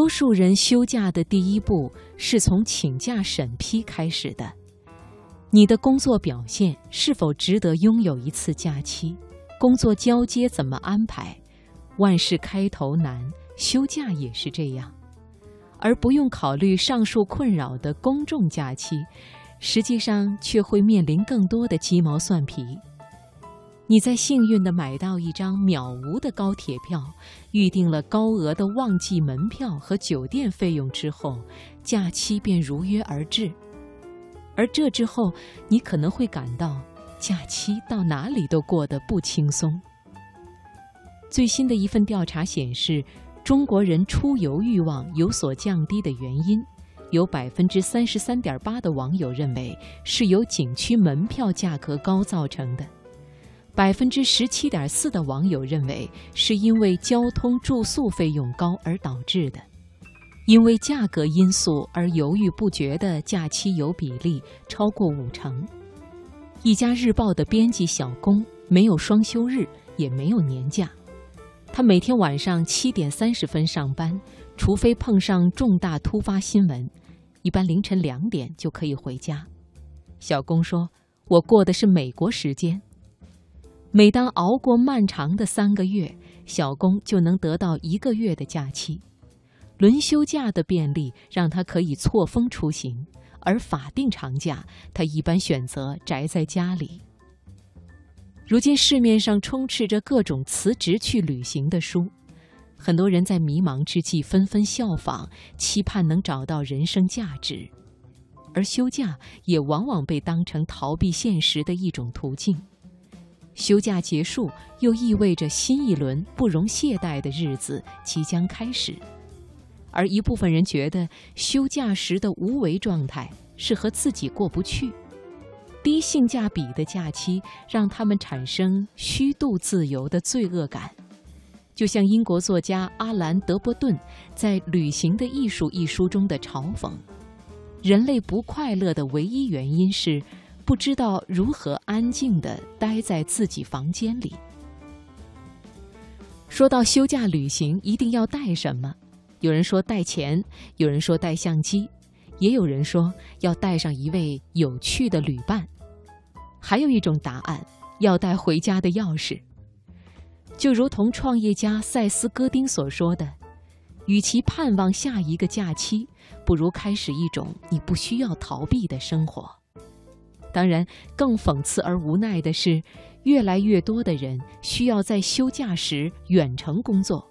多数人休假的第一步是从请假审批开始的。你的工作表现是否值得拥有一次假期？工作交接怎么安排？万事开头难，休假也是这样。而不用考虑上述困扰的公众假期，实际上却会面临更多的鸡毛蒜皮。你在幸运地买到一张渺无的高铁票，预定了高额的旺季门票和酒店费用之后，假期便如约而至。而这之后，你可能会感到假期到哪里都过得不轻松。最新的一份调查显示，中国人出游欲望有所降低的原因，有百分之三十三点八的网友认为是由景区门票价格高造成的。百分之十七点四的网友认为是因为交通住宿费用高而导致的，因为价格因素而犹豫不决的假期游比例超过五成。一家日报的编辑小工没有双休日，也没有年假，他每天晚上七点三十分上班，除非碰上重大突发新闻，一般凌晨两点就可以回家。小工说：“我过的是美国时间。”每当熬过漫长的三个月，小工就能得到一个月的假期。轮休假的便利让他可以错峰出行，而法定长假他一般选择宅在家里。如今市面上充斥着各种辞职去旅行的书，很多人在迷茫之际纷纷效仿，期盼能找到人生价值。而休假也往往被当成逃避现实的一种途径。休假结束，又意味着新一轮不容懈怠的日子即将开始。而一部分人觉得，休假时的无为状态是和自己过不去。低性价比的假期让他们产生虚度自由的罪恶感。就像英国作家阿兰·德波顿在《旅行的艺术》一书中的嘲讽：“人类不快乐的唯一原因是。”不知道如何安静的待在自己房间里。说到休假旅行，一定要带什么？有人说带钱，有人说带相机，也有人说要带上一位有趣的旅伴，还有一种答案，要带回家的钥匙。就如同创业家塞斯·戈丁所说的：“与其盼望下一个假期，不如开始一种你不需要逃避的生活。”当然，更讽刺而无奈的是，越来越多的人需要在休假时远程工作。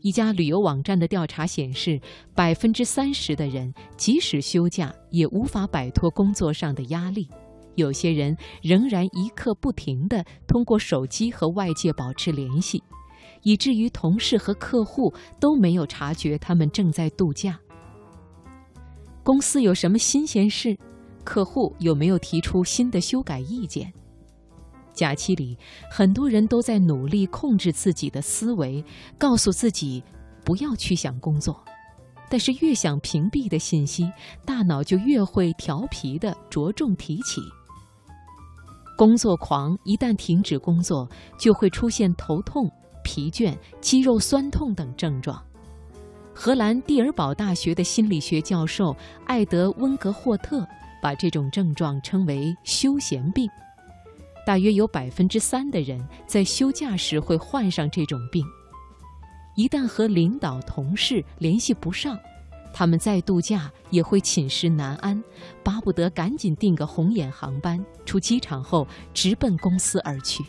一家旅游网站的调查显示，百分之三十的人即使休假也无法摆脱工作上的压力。有些人仍然一刻不停地通过手机和外界保持联系，以至于同事和客户都没有察觉他们正在度假。公司有什么新鲜事？客户有没有提出新的修改意见？假期里，很多人都在努力控制自己的思维，告诉自己不要去想工作。但是，越想屏蔽的信息，大脑就越会调皮地着重提起。工作狂一旦停止工作，就会出现头痛、疲倦、肌肉酸痛等症状。荷兰蒂尔堡大学的心理学教授艾德温格霍特。把这种症状称为休闲病，大约有百分之三的人在休假时会患上这种病。一旦和领导、同事联系不上，他们在度假也会寝食难安，巴不得赶紧订个红眼航班，出机场后直奔公司而去。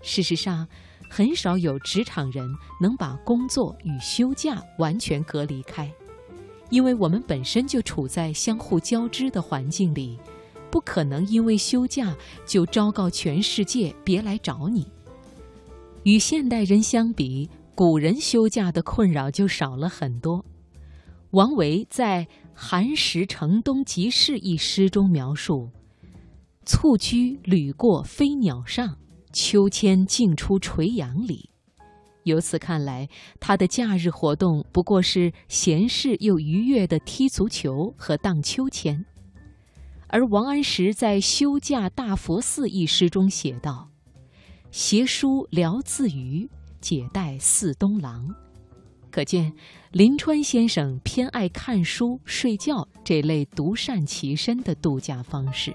事实上，很少有职场人能把工作与休假完全隔离开。因为我们本身就处在相互交织的环境里，不可能因为休假就昭告全世界别来找你。与现代人相比，古人休假的困扰就少了很多。王维在《寒食城东集市》一诗中描述：“蹴居旅过飞鸟上，秋千径出垂杨里。”由此看来，他的假日活动不过是闲适又愉悦的踢足球和荡秋千。而王安石在《休假大佛寺》一诗中写道：“携书聊自娱，解带似东郎。”可见，林川先生偏爱看书、睡觉这类独善其身的度假方式。